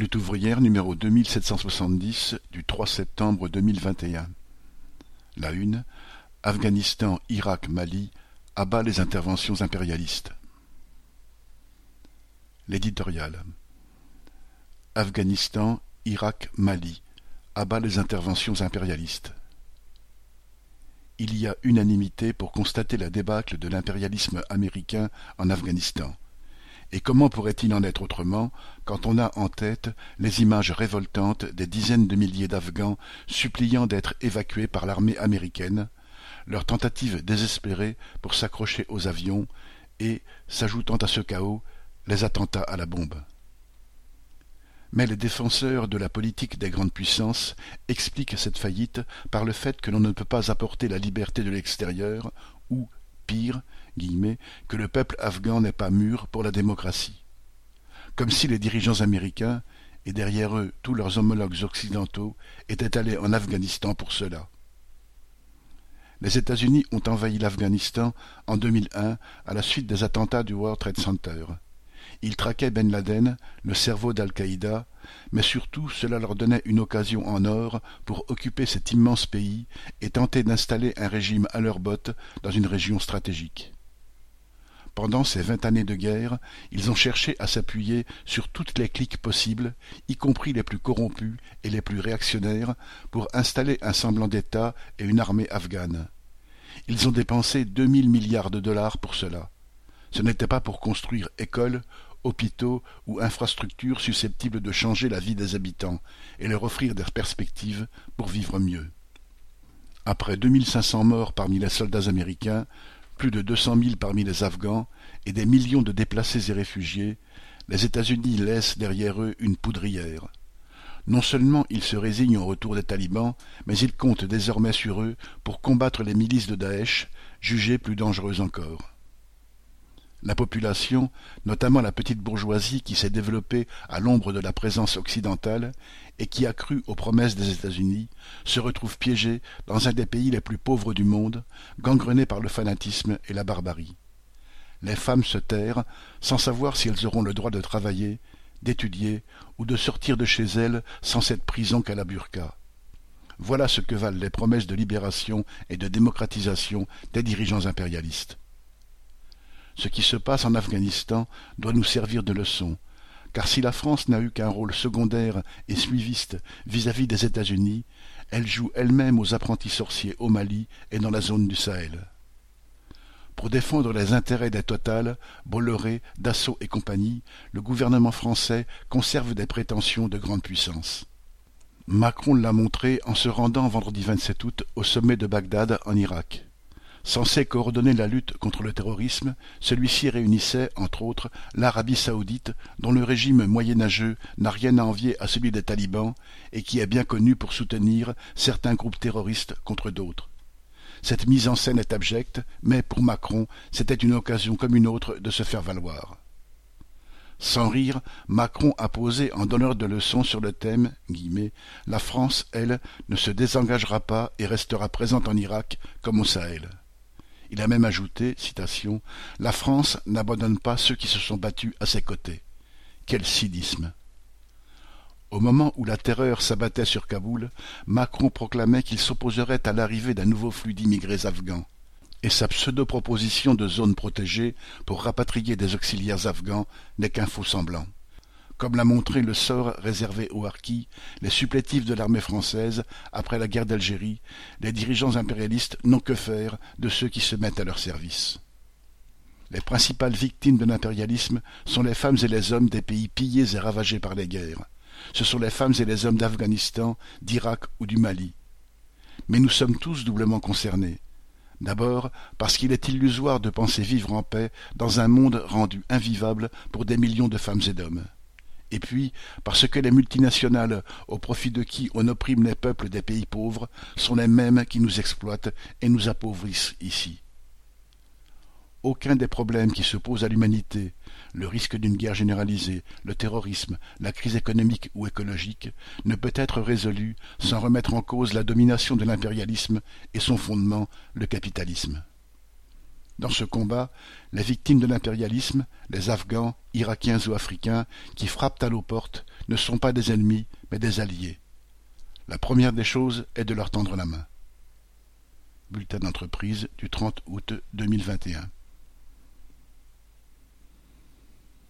Lutte ouvrière numéro 2770 du 3 septembre 2021. La une Afghanistan, Irak, Mali abat les interventions impérialistes. L'éditorial Afghanistan, Irak, Mali abat les interventions impérialistes. Il y a unanimité pour constater la débâcle de l'impérialisme américain en Afghanistan. Et comment pourrait-il en être autrement quand on a en tête les images révoltantes des dizaines de milliers d'Afghans suppliant d'être évacués par l'armée américaine, leurs tentatives désespérées pour s'accrocher aux avions et, s'ajoutant à ce chaos, les attentats à la bombe? Mais les défenseurs de la politique des grandes puissances expliquent cette faillite par le fait que l'on ne peut pas apporter la liberté de l'extérieur ou, pire, que le peuple afghan n'est pas mûr pour la démocratie. Comme si les dirigeants américains, et derrière eux tous leurs homologues occidentaux, étaient allés en Afghanistan pour cela. Les États-Unis ont envahi l'Afghanistan en 2001 à la suite des attentats du World Trade Center. Ils traquaient Ben Laden, le cerveau d'Al-Qaïda, mais surtout cela leur donnait une occasion en or pour occuper cet immense pays et tenter d'installer un régime à leur botte dans une région stratégique. Pendant ces vingt années de guerre, ils ont cherché à s'appuyer sur toutes les cliques possibles, y compris les plus corrompus et les plus réactionnaires, pour installer un semblant d'État et une armée afghane. Ils ont dépensé deux mille milliards de dollars pour cela. Ce n'était pas pour construire écoles, hôpitaux ou infrastructures susceptibles de changer la vie des habitants et leur offrir des perspectives pour vivre mieux. Après 2500 morts parmi les soldats américains, plus de deux cent mille parmi les Afghans et des millions de déplacés et réfugiés, les États-Unis laissent derrière eux une poudrière. Non seulement ils se résignent au retour des talibans, mais ils comptent désormais sur eux pour combattre les milices de Daesh, jugées plus dangereuses encore. La population, notamment la petite bourgeoisie qui s'est développée à l'ombre de la présence occidentale et qui a cru aux promesses des États-Unis, se retrouve piégée dans un des pays les plus pauvres du monde, gangrenée par le fanatisme et la barbarie. Les femmes se terrent, sans savoir si elles auront le droit de travailler, d'étudier ou de sortir de chez elles sans cette prison qu'à la burqa. Voilà ce que valent les promesses de libération et de démocratisation des dirigeants impérialistes. Ce qui se passe en Afghanistan doit nous servir de leçon, car si la France n'a eu qu'un rôle secondaire et suiviste vis-à-vis des États-Unis, elle joue elle-même aux apprentis sorciers au Mali et dans la zone du Sahel. Pour défendre les intérêts des Total, Bolloré, Dassault et compagnie, le gouvernement français conserve des prétentions de grande puissance. Macron l'a montré en se rendant vendredi 27 août au sommet de Bagdad en Irak. Censé coordonner la lutte contre le terrorisme, celui-ci réunissait, entre autres, l'Arabie saoudite, dont le régime moyenâgeux n'a rien à envier à celui des talibans et qui est bien connu pour soutenir certains groupes terroristes contre d'autres. Cette mise en scène est abjecte, mais pour Macron, c'était une occasion comme une autre de se faire valoir. Sans rire, Macron a posé en donneur de leçons sur le thème La France, elle, ne se désengagera pas et restera présente en Irak comme au Sahel. Il a même ajouté, citation, La France n'abandonne pas ceux qui se sont battus à ses côtés. Quel cynisme. Au moment où la terreur s'abattait sur Kaboul, Macron proclamait qu'il s'opposerait à l'arrivée d'un nouveau flux d'immigrés afghans. Et sa pseudo-proposition de zone protégée pour rapatrier des auxiliaires afghans n'est qu'un faux semblant. Comme l'a montré le sort réservé aux harkis, les supplétifs de l'armée française, après la guerre d'Algérie, les dirigeants impérialistes n'ont que faire de ceux qui se mettent à leur service. Les principales victimes de l'impérialisme sont les femmes et les hommes des pays pillés et ravagés par les guerres. Ce sont les femmes et les hommes d'Afghanistan, d'Irak ou du Mali. Mais nous sommes tous doublement concernés. D'abord parce qu'il est illusoire de penser vivre en paix dans un monde rendu invivable pour des millions de femmes et d'hommes et puis parce que les multinationales, au profit de qui on opprime les peuples des pays pauvres, sont les mêmes qui nous exploitent et nous appauvrissent ici. Aucun des problèmes qui se posent à l'humanité, le risque d'une guerre généralisée, le terrorisme, la crise économique ou écologique, ne peut être résolu sans remettre en cause la domination de l'impérialisme et son fondement, le capitalisme. Dans ce combat, les victimes de l'impérialisme, les Afghans, Irakiens ou Africains, qui frappent à nos portes, ne sont pas des ennemis, mais des alliés. La première des choses est de leur tendre la main. Bulletin d'entreprise du 30 août 2021.